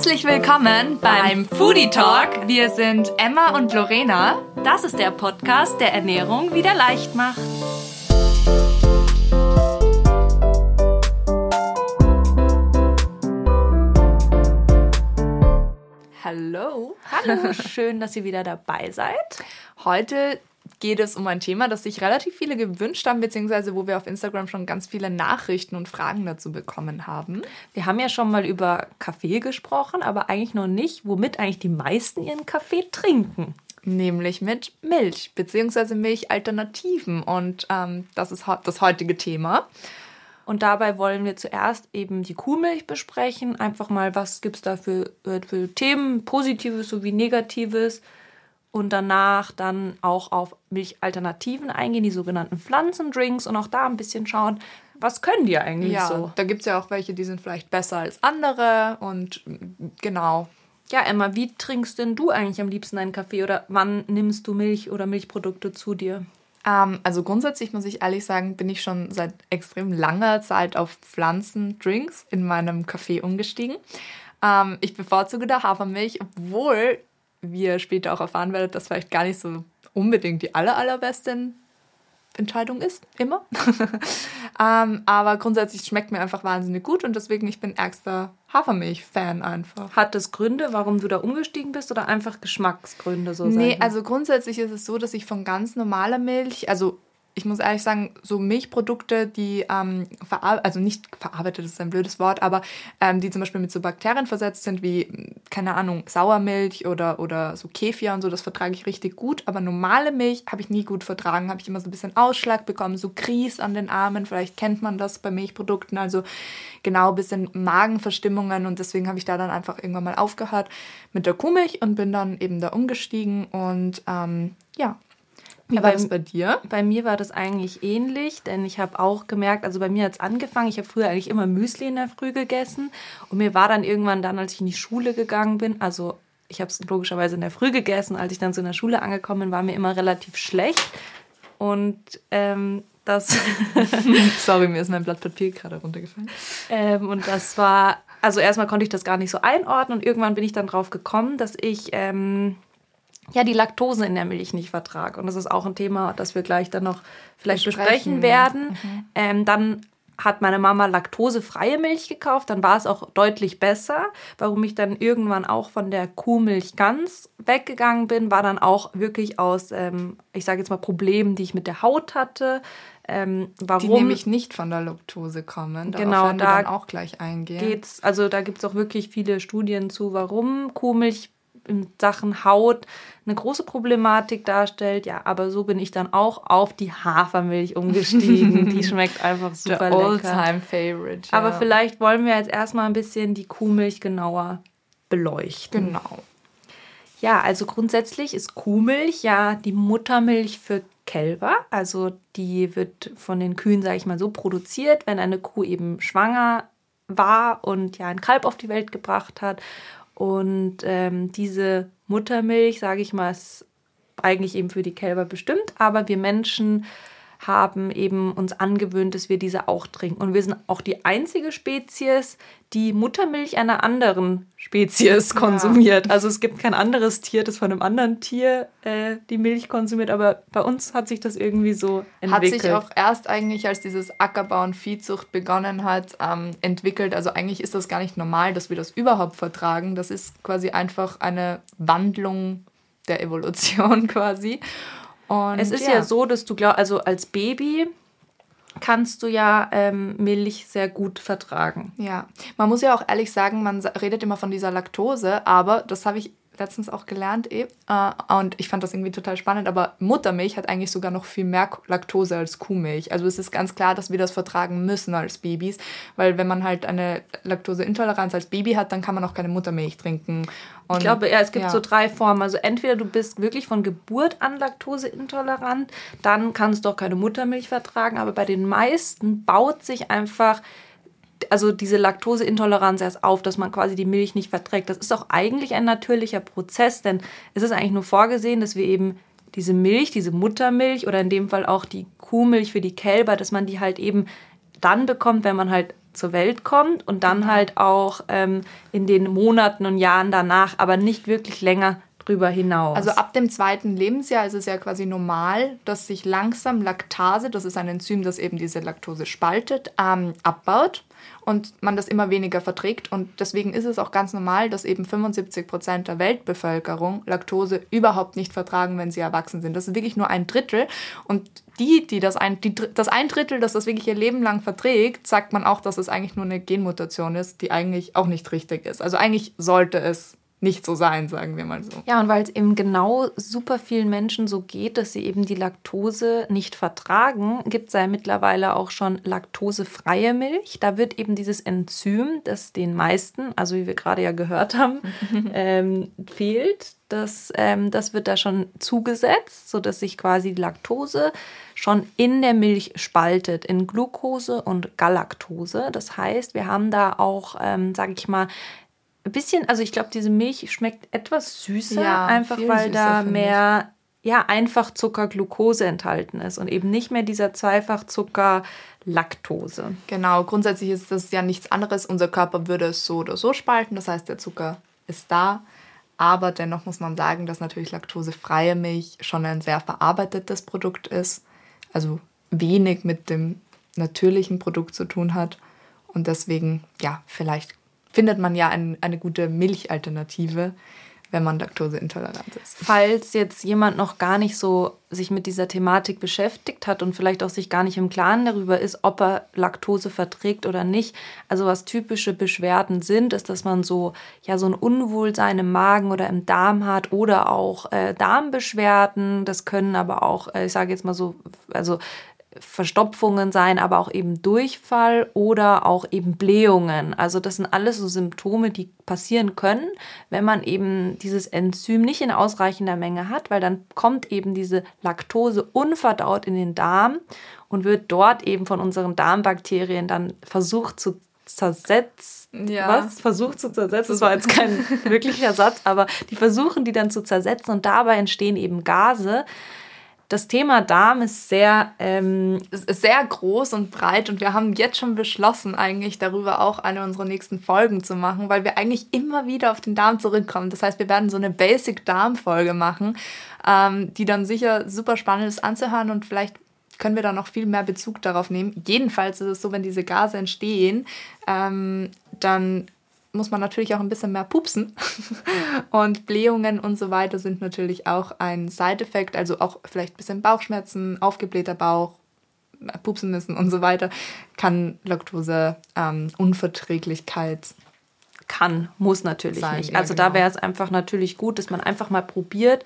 Herzlich willkommen beim Foodie Talk. Wir sind Emma und Lorena. Das ist der Podcast, der Ernährung wieder leicht macht. Hallo. Hallo, schön, dass ihr wieder dabei seid. Heute geht es um ein Thema, das sich relativ viele gewünscht haben, beziehungsweise wo wir auf Instagram schon ganz viele Nachrichten und Fragen dazu bekommen haben. Wir haben ja schon mal über Kaffee gesprochen, aber eigentlich noch nicht, womit eigentlich die meisten ihren Kaffee trinken. Nämlich mit Milch, beziehungsweise Milchalternativen. Und ähm, das ist das heutige Thema. Und dabei wollen wir zuerst eben die Kuhmilch besprechen. Einfach mal, was gibt es da für, äh, für Themen, Positives sowie Negatives und danach dann auch auf Milchalternativen eingehen, die sogenannten Pflanzendrinks und auch da ein bisschen schauen, was können die eigentlich ja, so? Da gibt es ja auch welche, die sind vielleicht besser als andere und genau. Ja, Emma, wie trinkst denn du eigentlich am liebsten einen Kaffee oder wann nimmst du Milch oder Milchprodukte zu dir? Ähm, also grundsätzlich muss ich ehrlich sagen, bin ich schon seit extrem langer Zeit auf Pflanzendrinks in meinem Kaffee umgestiegen. Ähm, ich bevorzuge da Hafermilch, obwohl wie ihr später auch erfahren werdet, das vielleicht gar nicht so unbedingt die aller, allerbeste Entscheidung ist, immer. ähm, aber grundsätzlich schmeckt mir einfach wahnsinnig gut und deswegen ich bin ärgster Hafermilch-Fan einfach. Hat das Gründe, warum du da umgestiegen bist oder einfach Geschmacksgründe so? Nee, also grundsätzlich ist es so, dass ich von ganz normaler Milch, also ich muss ehrlich sagen, so Milchprodukte, die ähm, also nicht verarbeitet ist ein blödes Wort, aber ähm, die zum Beispiel mit so Bakterien versetzt sind, wie, keine Ahnung, Sauermilch oder, oder so Kefir und so, das vertrage ich richtig gut. Aber normale Milch habe ich nie gut vertragen, habe ich immer so ein bisschen Ausschlag bekommen, so Kries an den Armen, vielleicht kennt man das bei Milchprodukten, also genau ein bisschen Magenverstimmungen. Und deswegen habe ich da dann einfach irgendwann mal aufgehört mit der Kuhmilch und bin dann eben da umgestiegen. Und ähm, ja, wie war das bei dir? Bei mir war das eigentlich ähnlich, denn ich habe auch gemerkt, also bei mir hat es angefangen, ich habe früher eigentlich immer Müsli in der Früh gegessen und mir war dann irgendwann dann, als ich in die Schule gegangen bin, also ich habe es logischerweise in der Früh gegessen, als ich dann so in der Schule angekommen bin, war mir immer relativ schlecht und ähm, das... Sorry, mir ist mein Blatt Papier gerade runtergefallen. Ähm, und das war, also erstmal konnte ich das gar nicht so einordnen und irgendwann bin ich dann drauf gekommen, dass ich... Ähm, ja, die Laktose in der Milch nicht vertrage. Und das ist auch ein Thema, das wir gleich dann noch vielleicht besprechen, besprechen werden. Mhm. Ähm, dann hat meine Mama laktosefreie Milch gekauft, dann war es auch deutlich besser. Warum ich dann irgendwann auch von der Kuhmilch ganz weggegangen bin, war dann auch wirklich aus, ähm, ich sage jetzt mal, Problemen, die ich mit der Haut hatte. Ähm, warum? Die nämlich nicht von der Laktose kommen. Genau, da wir dann auch gleich eingehen. Geht's, also da gibt es auch wirklich viele Studien zu, warum Kuhmilch in Sachen Haut eine große Problematik darstellt. Ja, aber so bin ich dann auch auf die Hafermilch umgestiegen. die schmeckt einfach super lecker. All-time Favorite. Ja. Aber vielleicht wollen wir jetzt erstmal ein bisschen die Kuhmilch genauer beleuchten. Genau. Ja, also grundsätzlich ist Kuhmilch ja die Muttermilch für Kälber. Also die wird von den Kühen, sage ich mal, so produziert, wenn eine Kuh eben schwanger war und ja ein Kalb auf die Welt gebracht hat und ähm, diese Muttermilch, sage ich mal, ist eigentlich eben für die Kälber bestimmt, aber wir Menschen haben eben uns angewöhnt, dass wir diese auch trinken. Und wir sind auch die einzige Spezies, die Muttermilch einer anderen Spezies konsumiert. Ja. Also es gibt kein anderes Tier, das von einem anderen Tier äh, die Milch konsumiert, aber bei uns hat sich das irgendwie so entwickelt. Hat sich auch erst eigentlich, als dieses Ackerbau und Viehzucht begonnen hat, ähm, entwickelt. Also eigentlich ist das gar nicht normal, dass wir das überhaupt vertragen. Das ist quasi einfach eine Wandlung der Evolution quasi. Und es ist ja. ja so, dass du glaubst, also als Baby kannst du ja ähm, Milch sehr gut vertragen. Ja, man muss ja auch ehrlich sagen, man redet immer von dieser Laktose, aber das habe ich letztens auch gelernt eh. Äh, und ich fand das irgendwie total spannend. Aber Muttermilch hat eigentlich sogar noch viel mehr Laktose als Kuhmilch. Also es ist ganz klar, dass wir das vertragen müssen als Babys. Weil wenn man halt eine Laktoseintoleranz als Baby hat, dann kann man auch keine Muttermilch trinken. Und, ich glaube, ja, es gibt ja. so drei Formen. Also entweder du bist wirklich von Geburt an laktoseintolerant, dann kannst du auch keine Muttermilch vertragen. Aber bei den meisten baut sich einfach also diese Laktoseintoleranz erst auf, dass man quasi die Milch nicht verträgt. Das ist auch eigentlich ein natürlicher Prozess, denn es ist eigentlich nur vorgesehen, dass wir eben diese Milch, diese Muttermilch oder in dem Fall auch die Kuhmilch für die Kälber, dass man die halt eben dann bekommt, wenn man halt zur Welt kommt und dann halt auch ähm, in den Monaten und Jahren danach, aber nicht wirklich länger drüber hinaus. Also ab dem zweiten Lebensjahr ist es ja quasi normal, dass sich langsam Laktase, das ist ein Enzym, das eben diese Laktose spaltet, ähm, abbaut und man das immer weniger verträgt. Und deswegen ist es auch ganz normal, dass eben 75 Prozent der Weltbevölkerung Laktose überhaupt nicht vertragen, wenn sie erwachsen sind. Das ist wirklich nur ein Drittel. Und die, die das ein, die, das ein Drittel, das das wirklich ihr Leben lang verträgt, sagt man auch, dass es eigentlich nur eine Genmutation ist, die eigentlich auch nicht richtig ist. Also eigentlich sollte es nicht so sein, sagen wir mal so. Ja, und weil es eben genau super vielen Menschen so geht, dass sie eben die Laktose nicht vertragen, gibt es ja mittlerweile auch schon laktosefreie Milch. Da wird eben dieses Enzym, das den meisten, also wie wir gerade ja gehört haben, ähm, fehlt. Das, ähm, das wird da schon zugesetzt, sodass sich quasi die Laktose schon in der Milch spaltet in Glucose und Galaktose. Das heißt, wir haben da auch, ähm, sage ich mal, ein bisschen, also ich glaube, diese Milch schmeckt etwas süßer, ja, einfach weil süßer, da mehr ja, einfach Zucker Glucose enthalten ist und eben nicht mehr dieser Zweifachzucker Laktose. Genau, grundsätzlich ist das ja nichts anderes. Unser Körper würde es so oder so spalten, das heißt, der Zucker ist da. Aber dennoch muss man sagen, dass natürlich laktosefreie Milch schon ein sehr verarbeitetes Produkt ist. Also wenig mit dem natürlichen Produkt zu tun hat. Und deswegen, ja, vielleicht findet man ja ein, eine gute Milchalternative, wenn man laktoseintolerant ist. Falls jetzt jemand noch gar nicht so sich mit dieser Thematik beschäftigt hat und vielleicht auch sich gar nicht im Klaren darüber ist, ob er Laktose verträgt oder nicht. Also was typische Beschwerden sind, ist, dass man so ja so ein Unwohlsein im Magen oder im Darm hat oder auch äh, Darmbeschwerden. Das können aber auch, äh, ich sage jetzt mal so, also Verstopfungen sein, aber auch eben Durchfall oder auch eben Blähungen. Also das sind alles so Symptome, die passieren können, wenn man eben dieses Enzym nicht in ausreichender Menge hat, weil dann kommt eben diese Laktose unverdaut in den Darm und wird dort eben von unseren Darmbakterien dann versucht zu zersetzen. Ja. Was? Versucht zu zersetzen. Das war jetzt kein wirklicher Satz, aber die versuchen die dann zu zersetzen und dabei entstehen eben Gase das Thema Darm ist sehr, ähm, sehr groß und breit und wir haben jetzt schon beschlossen, eigentlich darüber auch eine unserer nächsten Folgen zu machen, weil wir eigentlich immer wieder auf den Darm zurückkommen. Das heißt, wir werden so eine Basic-Darm-Folge machen, ähm, die dann sicher super spannend ist anzuhören und vielleicht können wir da noch viel mehr Bezug darauf nehmen. Jedenfalls ist es so, wenn diese Gase entstehen, ähm, dann muss man natürlich auch ein bisschen mehr pupsen. Und Blähungen und so weiter sind natürlich auch ein Side-Effekt, also auch vielleicht ein bisschen Bauchschmerzen, aufgeblähter Bauch, pupsen müssen und so weiter, kann Laktose-Unverträglichkeit ähm, kann, muss natürlich sein, nicht. Also ja, genau. da wäre es einfach natürlich gut, dass man einfach mal probiert,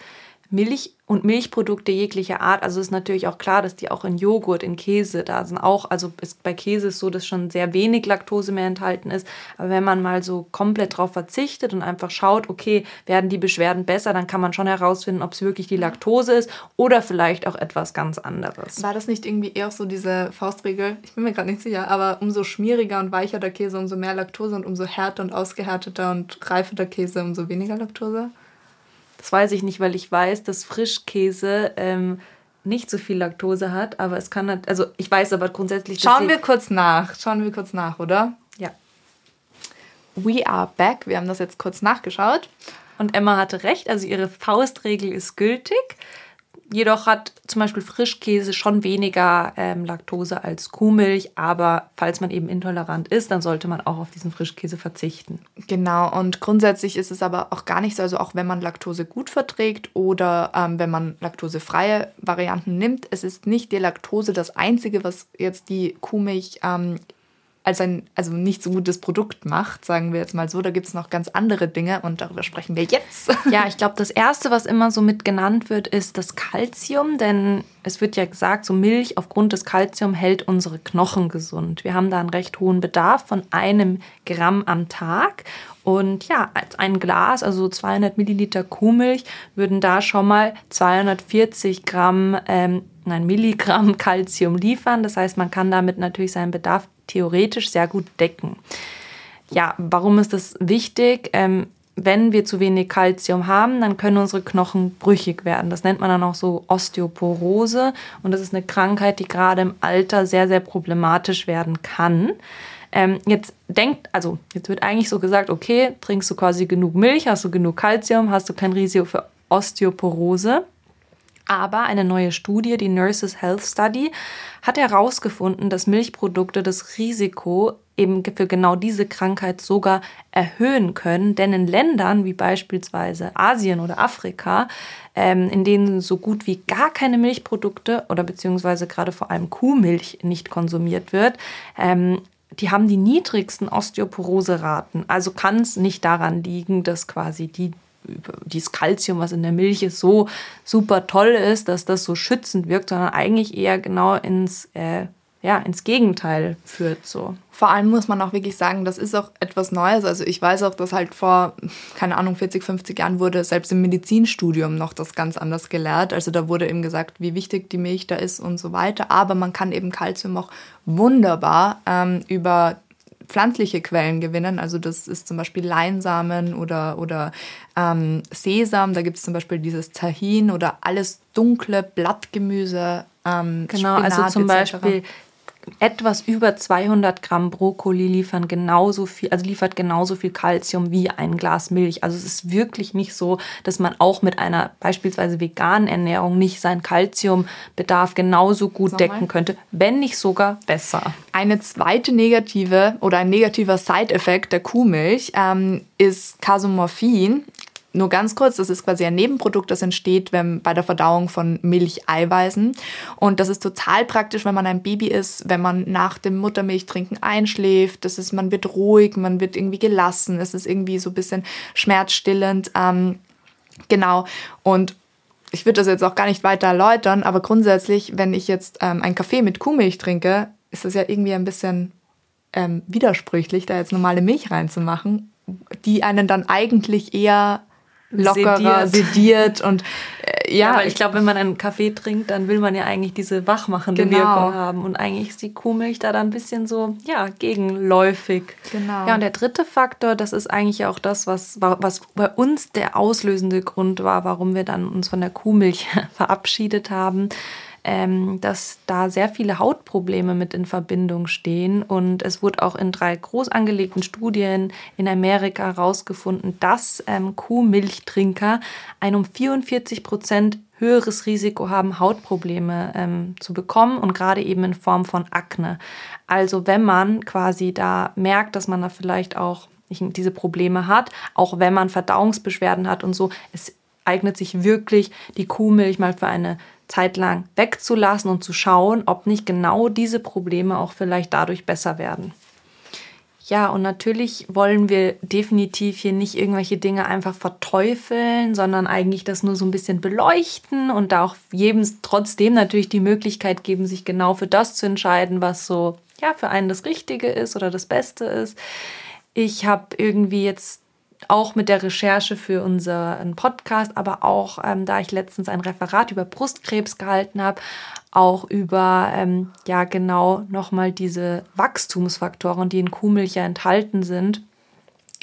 Milch und Milchprodukte jeglicher Art. Also ist natürlich auch klar, dass die auch in Joghurt, in Käse da sind. Auch, also ist, bei Käse ist so, dass schon sehr wenig Laktose mehr enthalten ist. Aber wenn man mal so komplett drauf verzichtet und einfach schaut, okay, werden die Beschwerden besser, dann kann man schon herausfinden, ob es wirklich die Laktose ist oder vielleicht auch etwas ganz anderes. War das nicht irgendwie eher so diese Faustregel? Ich bin mir gerade nicht sicher, aber umso schmieriger und weicher der Käse, umso mehr Laktose und umso härter und ausgehärteter und reifer der Käse, umso weniger Laktose? Das weiß ich nicht, weil ich weiß, dass Frischkäse ähm, nicht so viel Laktose hat, aber es kann, also ich weiß aber grundsätzlich. Schauen wir kurz nach, schauen wir kurz nach, oder? Ja. We are back. Wir haben das jetzt kurz nachgeschaut. Und Emma hatte recht, also ihre Faustregel ist gültig. Jedoch hat zum Beispiel Frischkäse schon weniger ähm, Laktose als Kuhmilch, aber falls man eben intolerant ist, dann sollte man auch auf diesen Frischkäse verzichten. Genau, und grundsätzlich ist es aber auch gar nicht so, also auch wenn man Laktose gut verträgt oder ähm, wenn man laktosefreie Varianten nimmt, es ist nicht die Laktose das Einzige, was jetzt die Kuhmilch ähm, als ein also nicht so gutes Produkt macht, sagen wir jetzt mal so. Da gibt es noch ganz andere Dinge und darüber sprechen wir jetzt. Ja, ich glaube, das Erste, was immer so mit genannt wird, ist das Kalzium, denn es wird ja gesagt, so Milch aufgrund des Kalzium hält unsere Knochen gesund. Wir haben da einen recht hohen Bedarf von einem Gramm am Tag und ja, ein Glas, also 200 Milliliter Kuhmilch, würden da schon mal 240 Gramm, ähm, nein, Milligramm Kalzium liefern. Das heißt, man kann damit natürlich seinen Bedarf theoretisch sehr gut decken. Ja, warum ist das wichtig? Ähm, wenn wir zu wenig Kalzium haben, dann können unsere Knochen brüchig werden. Das nennt man dann auch so Osteoporose und das ist eine Krankheit, die gerade im Alter sehr, sehr problematisch werden kann. Ähm, jetzt denkt, also jetzt wird eigentlich so gesagt, okay, trinkst du quasi genug Milch, hast du genug Kalzium, hast du kein Risiko für Osteoporose. Aber eine neue Studie, die Nurses Health Study, hat herausgefunden, dass Milchprodukte das Risiko eben für genau diese Krankheit sogar erhöhen können. Denn in Ländern wie beispielsweise Asien oder Afrika, ähm, in denen so gut wie gar keine Milchprodukte oder beziehungsweise gerade vor allem Kuhmilch nicht konsumiert wird, ähm, die haben die niedrigsten Osteoporose-Raten. Also kann es nicht daran liegen, dass quasi die dieses Kalzium, was in der Milch ist, so super toll ist, dass das so schützend wirkt, sondern eigentlich eher genau ins, äh, ja, ins Gegenteil führt. So. Vor allem muss man auch wirklich sagen, das ist auch etwas Neues. Also ich weiß auch, dass halt vor, keine Ahnung, 40, 50 Jahren wurde selbst im Medizinstudium noch das ganz anders gelehrt. Also da wurde eben gesagt, wie wichtig die Milch da ist und so weiter. Aber man kann eben Kalzium auch wunderbar ähm, über pflanzliche Quellen gewinnen. Also das ist zum Beispiel Leinsamen oder, oder ähm, Sesam. Da gibt es zum Beispiel dieses Tahin oder alles dunkle Blattgemüse. Ähm, genau, Spinat also zum etc. Beispiel etwas über 200 Gramm Brokkoli liefern genauso viel, also liefert genauso viel Kalzium wie ein Glas Milch. Also es ist wirklich nicht so, dass man auch mit einer beispielsweise veganen Ernährung nicht seinen Kalziumbedarf genauso gut Sag decken könnte, wenn nicht sogar besser. Eine zweite negative oder ein negativer Side-Effekt der Kuhmilch ähm, ist Casomorphin nur ganz kurz, das ist quasi ein Nebenprodukt, das entsteht wenn, bei der Verdauung von Milcheiweißen. Und das ist total praktisch, wenn man ein Baby ist, wenn man nach dem Muttermilchtrinken einschläft. Das ist, man wird ruhig, man wird irgendwie gelassen. Es ist irgendwie so ein bisschen schmerzstillend. Ähm, genau. Und ich würde das jetzt auch gar nicht weiter erläutern, aber grundsätzlich, wenn ich jetzt ähm, einen Kaffee mit Kuhmilch trinke, ist das ja irgendwie ein bisschen ähm, widersprüchlich, da jetzt normale Milch reinzumachen, die einen dann eigentlich eher lockerer, sediert, sediert und äh, ja. ja. weil ich glaube, wenn man einen Kaffee trinkt, dann will man ja eigentlich diese wachmachende genau. Wirkung haben und eigentlich ist die Kuhmilch da dann ein bisschen so, ja, gegenläufig. Genau. Ja, und der dritte Faktor, das ist eigentlich auch das, was, was bei uns der auslösende Grund war, warum wir dann uns von der Kuhmilch verabschiedet haben ähm, dass da sehr viele Hautprobleme mit in Verbindung stehen. Und es wurde auch in drei groß angelegten Studien in Amerika herausgefunden, dass ähm, Kuhmilchtrinker ein um 44 Prozent höheres Risiko haben, Hautprobleme ähm, zu bekommen und gerade eben in Form von Akne. Also wenn man quasi da merkt, dass man da vielleicht auch diese Probleme hat, auch wenn man Verdauungsbeschwerden hat und so, es eignet sich wirklich die Kuhmilch mal für eine Zeit lang wegzulassen und zu schauen, ob nicht genau diese Probleme auch vielleicht dadurch besser werden. Ja, und natürlich wollen wir definitiv hier nicht irgendwelche Dinge einfach verteufeln, sondern eigentlich das nur so ein bisschen beleuchten und da auch jedem trotzdem natürlich die Möglichkeit geben, sich genau für das zu entscheiden, was so ja für einen das Richtige ist oder das Beste ist. Ich habe irgendwie jetzt auch mit der Recherche für unseren Podcast, aber auch ähm, da ich letztens ein Referat über Brustkrebs gehalten habe, auch über ähm, ja genau nochmal diese Wachstumsfaktoren, die in Kuhmilch ja enthalten sind,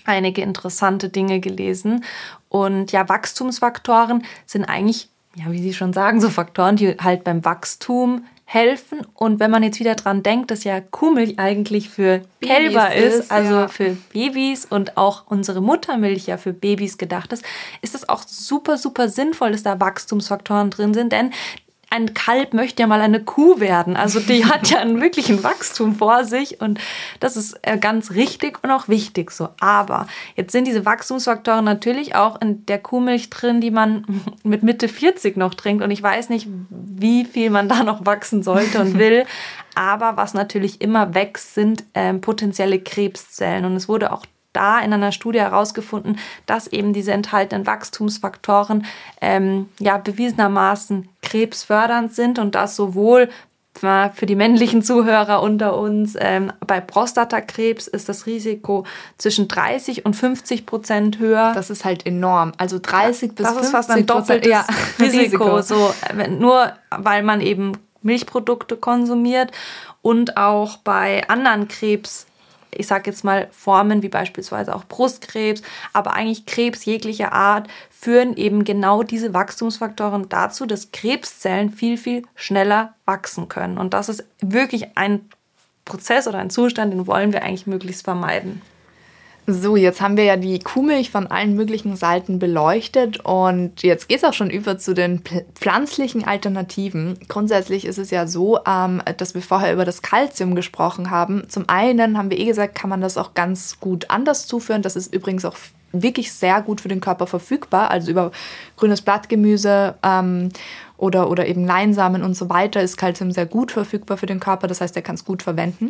einige interessante Dinge gelesen. Und ja, Wachstumsfaktoren sind eigentlich, ja, wie Sie schon sagen, so Faktoren, die halt beim Wachstum helfen. Und wenn man jetzt wieder dran denkt, dass ja Kuhmilch eigentlich für Kälber ist, ist, also ja. für Babys und auch unsere Muttermilch ja für Babys gedacht ist, ist es auch super, super sinnvoll, dass da Wachstumsfaktoren drin sind, denn ein Kalb möchte ja mal eine Kuh werden. Also die hat ja einen wirklichen Wachstum vor sich und das ist äh, ganz richtig und auch wichtig so. Aber jetzt sind diese Wachstumsfaktoren natürlich auch in der Kuhmilch drin, die man mit Mitte 40 noch trinkt und ich weiß nicht, wie viel man da noch wachsen sollte und will. Aber was natürlich immer wächst, sind ähm, potenzielle Krebszellen und es wurde auch da in einer Studie herausgefunden, dass eben diese enthaltenen Wachstumsfaktoren ähm, ja bewiesenermaßen krebsfördernd sind und das sowohl für die männlichen Zuhörer unter uns, ähm, bei Prostatakrebs ist das Risiko zwischen 30 und 50 Prozent höher. Das ist halt enorm. Also 30 ja, bis das 50 ist fast ein doppeltes ja, Risiko. Risiko. So, äh, nur weil man eben Milchprodukte konsumiert und auch bei anderen Krebs ich sage jetzt mal Formen wie beispielsweise auch Brustkrebs, aber eigentlich Krebs jeglicher Art führen eben genau diese Wachstumsfaktoren dazu, dass Krebszellen viel, viel schneller wachsen können. Und das ist wirklich ein Prozess oder ein Zustand, den wollen wir eigentlich möglichst vermeiden. So, jetzt haben wir ja die Kuhmilch von allen möglichen Seiten beleuchtet und jetzt geht es auch schon über zu den pflanzlichen Alternativen. Grundsätzlich ist es ja so, ähm, dass wir vorher über das Kalzium gesprochen haben. Zum einen haben wir eh gesagt, kann man das auch ganz gut anders zuführen. Das ist übrigens auch wirklich sehr gut für den Körper verfügbar, also über grünes Blattgemüse. Ähm, oder, oder eben Leinsamen und so weiter ist Kalzium sehr gut verfügbar für den Körper. Das heißt, er kann es gut verwenden.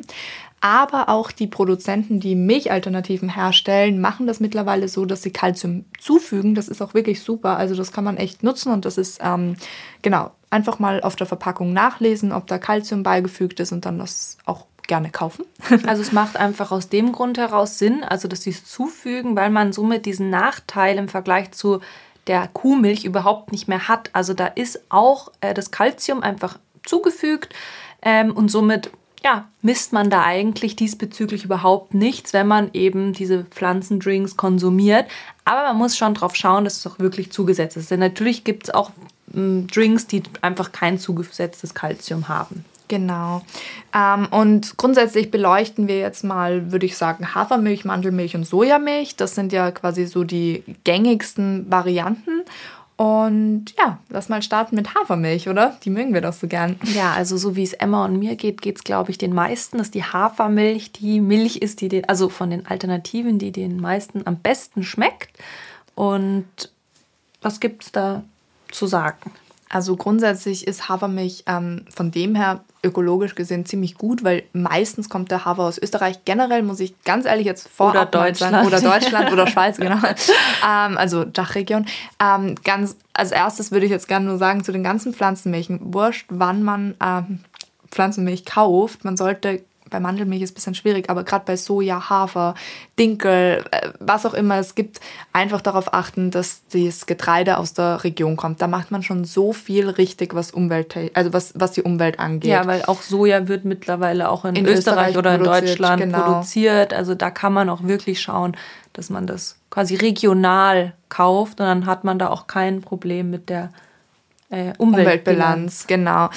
Aber auch die Produzenten, die Milchalternativen herstellen, machen das mittlerweile so, dass sie Kalzium zufügen. Das ist auch wirklich super. Also das kann man echt nutzen und das ist ähm, genau einfach mal auf der Verpackung nachlesen, ob da Kalzium beigefügt ist und dann das auch gerne kaufen. also es macht einfach aus dem Grund heraus Sinn, also dass sie es zufügen, weil man somit diesen Nachteil im Vergleich zu der Kuhmilch überhaupt nicht mehr hat. Also da ist auch äh, das Kalzium einfach zugefügt ähm, und somit ja, misst man da eigentlich diesbezüglich überhaupt nichts, wenn man eben diese Pflanzendrinks konsumiert. Aber man muss schon drauf schauen, dass es auch wirklich zugesetzt ist. Denn natürlich gibt es auch ähm, Drinks, die einfach kein zugesetztes Kalzium haben. Genau. Ähm, und grundsätzlich beleuchten wir jetzt mal, würde ich sagen, Hafermilch, Mandelmilch und Sojamilch. Das sind ja quasi so die gängigsten Varianten. Und ja, lass mal starten mit Hafermilch, oder? Die mögen wir doch so gern. Ja, also so wie es Emma und mir geht, geht es, glaube ich, den meisten, dass die Hafermilch die Milch ist, die den, also von den Alternativen, die den meisten am besten schmeckt. Und was gibt es da zu sagen? Also grundsätzlich ist Hafermilch ähm, von dem her ökologisch gesehen ziemlich gut, weil meistens kommt der Hafer aus Österreich. Generell muss ich ganz ehrlich jetzt vor oder Deutschland sagen, oder Deutschland oder Schweiz genau, ähm, also Dachregion. Ähm, ganz als erstes würde ich jetzt gerne nur sagen zu den ganzen Pflanzenmilchen. Wurscht, wann man ähm, Pflanzenmilch kauft, man sollte bei Mandelmilch ist es ein bisschen schwierig, aber gerade bei Soja, Hafer, Dinkel, äh, was auch immer es gibt, einfach darauf achten, dass das Getreide aus der Region kommt. Da macht man schon so viel richtig, was Umwelt, also was, was die Umwelt angeht. Ja, weil auch Soja wird mittlerweile auch in, in Österreich, Österreich, oder in Deutschland genau. produziert. Also da kann man auch wirklich schauen, dass man das quasi regional kauft und dann hat man da auch kein Problem mit der äh, Umweltbilanz. genau.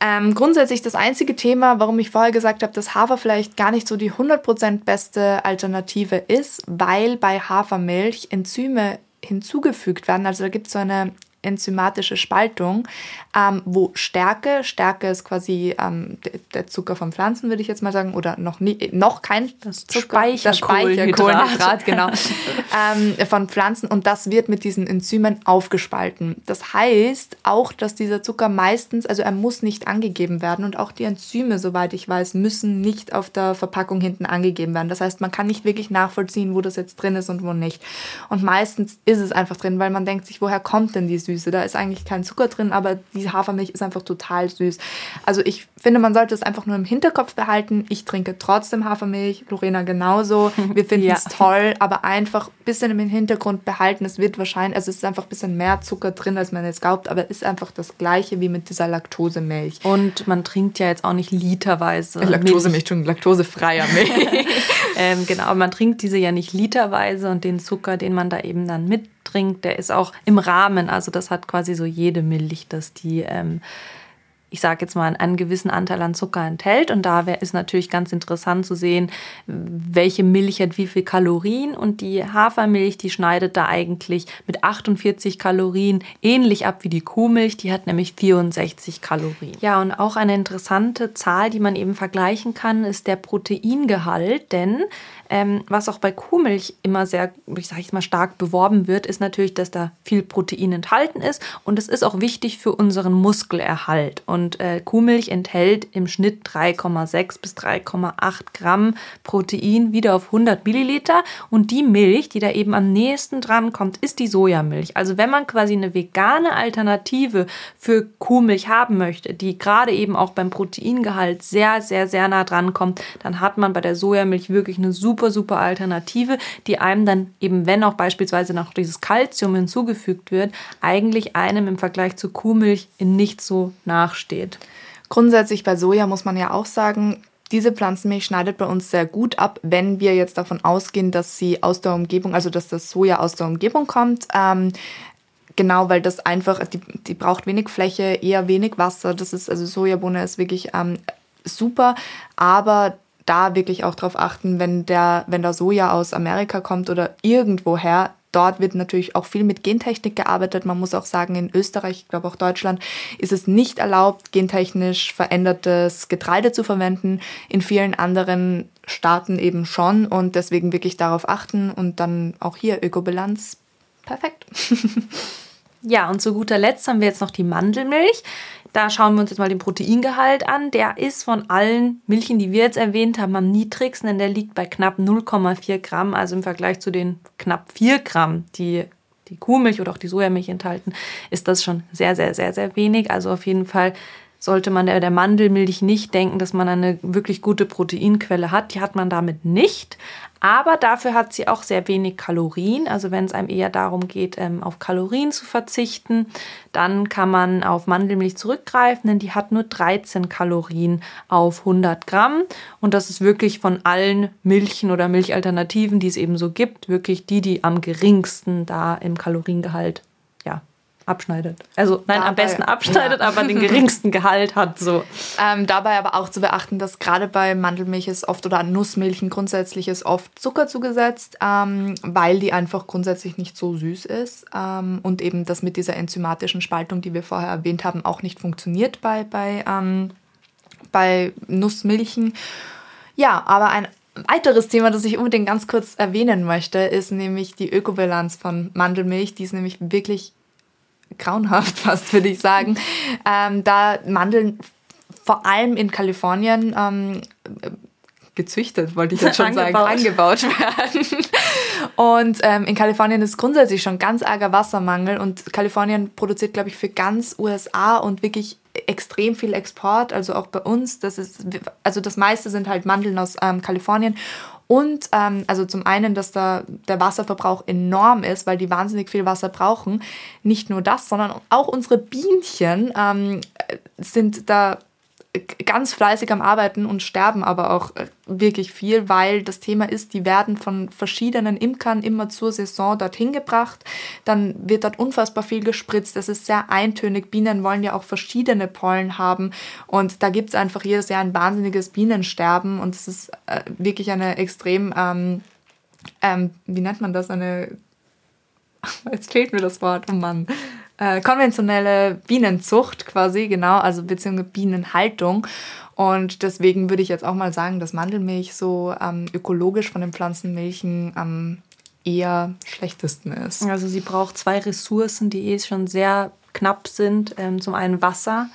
Ähm, grundsätzlich das einzige Thema, warum ich vorher gesagt habe, dass Hafer vielleicht gar nicht so die 100% beste Alternative ist, weil bei Hafermilch Enzyme hinzugefügt werden. Also da gibt es so eine enzymatische Spaltung, ähm, wo Stärke, Stärke ist quasi ähm, der Zucker von Pflanzen, würde ich jetzt mal sagen, oder noch, nie, noch kein das Zucker, Speicher, das Speicherkohlenhydrat, genau, ähm, von Pflanzen und das wird mit diesen Enzymen aufgespalten. Das heißt auch, dass dieser Zucker meistens, also er muss nicht angegeben werden und auch die Enzyme, soweit ich weiß, müssen nicht auf der Verpackung hinten angegeben werden. Das heißt, man kann nicht wirklich nachvollziehen, wo das jetzt drin ist und wo nicht. Und meistens ist es einfach drin, weil man denkt sich, woher kommt denn die Süße? Da ist eigentlich kein Zucker drin, aber die Hafermilch ist einfach total süß. Also ich finde, man sollte es einfach nur im Hinterkopf behalten. Ich trinke trotzdem Hafermilch, Lorena genauso. Wir finden es ja. toll, aber einfach ein bisschen im Hintergrund behalten. Es wird wahrscheinlich, also es ist einfach ein bisschen mehr Zucker drin, als man jetzt glaubt, aber es ist einfach das gleiche wie mit dieser Laktosemilch. Und man trinkt ja jetzt auch nicht literweise. Laktosemilch, schon laktosefreier Milch. ähm, genau, man trinkt diese ja nicht literweise und den Zucker, den man da eben dann mit trinkt, der ist auch im Rahmen. Also das hat quasi so jede Milch, dass die ähm, ich sage jetzt mal, einen gewissen Anteil an Zucker enthält. Und da ist natürlich ganz interessant zu sehen, welche Milch hat wie viel Kalorien. Und die Hafermilch, die schneidet da eigentlich mit 48 Kalorien ähnlich ab wie die Kuhmilch. Die hat nämlich 64 Kalorien. Ja, und auch eine interessante Zahl, die man eben vergleichen kann, ist der Proteingehalt. Denn ähm, was auch bei Kuhmilch immer sehr, ich sage ich mal, stark beworben wird, ist natürlich, dass da viel Protein enthalten ist. Und es ist auch wichtig für unseren Muskelerhalt. Und und äh, Kuhmilch enthält im Schnitt 3,6 bis 3,8 Gramm Protein wieder auf 100 Milliliter. Und die Milch, die da eben am nächsten dran kommt, ist die Sojamilch. Also wenn man quasi eine vegane Alternative für Kuhmilch haben möchte, die gerade eben auch beim Proteingehalt sehr, sehr, sehr nah dran kommt, dann hat man bei der Sojamilch wirklich eine super, super Alternative, die einem dann eben, wenn auch beispielsweise noch dieses Kalzium hinzugefügt wird, eigentlich einem im Vergleich zu Kuhmilch in nicht so nachsteht steht. Grundsätzlich bei Soja muss man ja auch sagen, diese Pflanzenmilch schneidet bei uns sehr gut ab, wenn wir jetzt davon ausgehen, dass sie aus der Umgebung, also dass das Soja aus der Umgebung kommt. Ähm, genau, weil das einfach, die, die braucht wenig Fläche, eher wenig Wasser. Das ist, also Sojabohne ist wirklich ähm, super, aber da wirklich auch darauf achten, wenn der, wenn der Soja aus Amerika kommt oder irgendwoher, Dort wird natürlich auch viel mit Gentechnik gearbeitet. Man muss auch sagen, in Österreich, ich glaube auch Deutschland, ist es nicht erlaubt, gentechnisch verändertes Getreide zu verwenden. In vielen anderen Staaten eben schon und deswegen wirklich darauf achten und dann auch hier Ökobilanz. Perfekt. ja, und zu guter Letzt haben wir jetzt noch die Mandelmilch. Da schauen wir uns jetzt mal den Proteingehalt an. Der ist von allen Milchen, die wir jetzt erwähnt haben, am niedrigsten, denn der liegt bei knapp 0,4 Gramm. Also im Vergleich zu den knapp 4 Gramm, die die Kuhmilch oder auch die Sojamilch enthalten, ist das schon sehr, sehr, sehr, sehr wenig. Also auf jeden Fall sollte man der, Mandelmilch nicht denken, dass man eine wirklich gute Proteinquelle hat. Die hat man damit nicht. Aber dafür hat sie auch sehr wenig Kalorien. Also wenn es einem eher darum geht, ähm, auf Kalorien zu verzichten, dann kann man auf Mandelmilch zurückgreifen, denn die hat nur 13 Kalorien auf 100 Gramm. Und das ist wirklich von allen Milchen oder Milchalternativen, die es eben so gibt, wirklich die, die am geringsten da im Kaloriengehalt abschneidet. Also nein, dabei, am besten abschneidet, ja. aber den geringsten Gehalt hat. So. Ähm, dabei aber auch zu beachten, dass gerade bei Mandelmilch ist oft oder Nussmilchen grundsätzlich ist oft Zucker zugesetzt, ähm, weil die einfach grundsätzlich nicht so süß ist ähm, und eben das mit dieser enzymatischen Spaltung, die wir vorher erwähnt haben, auch nicht funktioniert bei, bei, ähm, bei Nussmilchen. Ja, aber ein weiteres Thema, das ich unbedingt ganz kurz erwähnen möchte, ist nämlich die Ökobilanz von Mandelmilch. Die ist nämlich wirklich grauenhaft fast, würde ich sagen. Ähm, da Mandeln vor allem in Kalifornien ähm, gezüchtet, wollte ich jetzt schon sagen, angebaut werden. Und ähm, in Kalifornien ist grundsätzlich schon ganz arger Wassermangel und Kalifornien produziert, glaube ich, für ganz USA und wirklich extrem viel Export, also auch bei uns. Das ist, also das meiste sind halt Mandeln aus ähm, Kalifornien und ähm, also zum einen, dass da der Wasserverbrauch enorm ist, weil die wahnsinnig viel Wasser brauchen. Nicht nur das, sondern auch unsere Bienchen ähm, sind da ganz fleißig am Arbeiten und sterben aber auch äh, wirklich viel, weil das Thema ist, die werden von verschiedenen Imkern immer zur Saison dorthin gebracht. Dann wird dort unfassbar viel gespritzt. Das ist sehr eintönig. Bienen wollen ja auch verschiedene Pollen haben und da gibt es einfach jedes Jahr ein wahnsinniges Bienensterben und es ist äh, wirklich eine extrem, ähm, ähm, wie nennt man das, eine, jetzt fehlt mir das Wort, oh Mann äh, konventionelle Bienenzucht quasi, genau, also beziehungsweise Bienenhaltung. Und deswegen würde ich jetzt auch mal sagen, dass Mandelmilch so ähm, ökologisch von den Pflanzenmilchen am eher schlechtesten ist. Also sie braucht zwei Ressourcen, die eh schon sehr knapp sind. Ähm, zum einen Wasser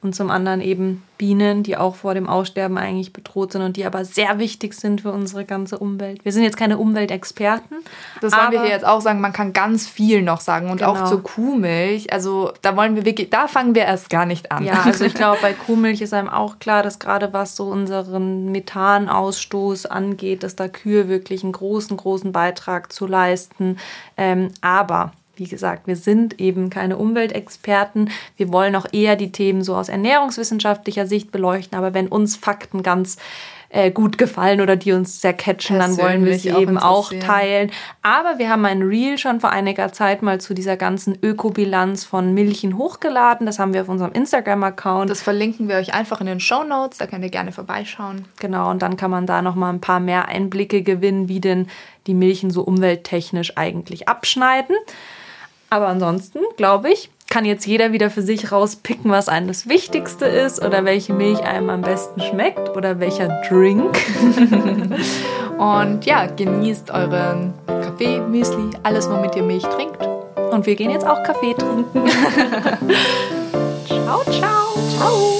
und zum anderen eben Bienen, die auch vor dem Aussterben eigentlich bedroht sind und die aber sehr wichtig sind für unsere ganze Umwelt. Wir sind jetzt keine Umweltexperten. Das wollen wir hier jetzt auch sagen, man kann ganz viel noch sagen und genau. auch zur Kuhmilch. Also da wollen wir wirklich, da fangen wir erst gar nicht an. Ja, also ich glaube, bei Kuhmilch ist einem auch klar, dass gerade was so unseren Methanausstoß angeht, dass da Kühe wirklich einen großen, großen Beitrag zu leisten. Ähm, aber wie gesagt, wir sind eben keine Umweltexperten. Wir wollen auch eher die Themen so aus ernährungswissenschaftlicher Sicht beleuchten. Aber wenn uns Fakten ganz äh, gut gefallen oder die uns sehr catchen, dann wollen wir sie auch eben auch teilen. Aber wir haben ein Reel schon vor einiger Zeit mal zu dieser ganzen Ökobilanz von Milchen hochgeladen. Das haben wir auf unserem Instagram-Account. Das verlinken wir euch einfach in den Show Notes. Da könnt ihr gerne vorbeischauen. Genau, und dann kann man da noch mal ein paar mehr Einblicke gewinnen, wie denn die Milchen so umwelttechnisch eigentlich abschneiden. Aber ansonsten, glaube ich, kann jetzt jeder wieder für sich rauspicken, was einem das Wichtigste ist oder welche Milch einem am besten schmeckt oder welcher Drink. Und ja, genießt euren Kaffee, Müsli, alles, womit ihr Milch trinkt. Und wir gehen jetzt auch Kaffee trinken. ciao, ciao. Ciao.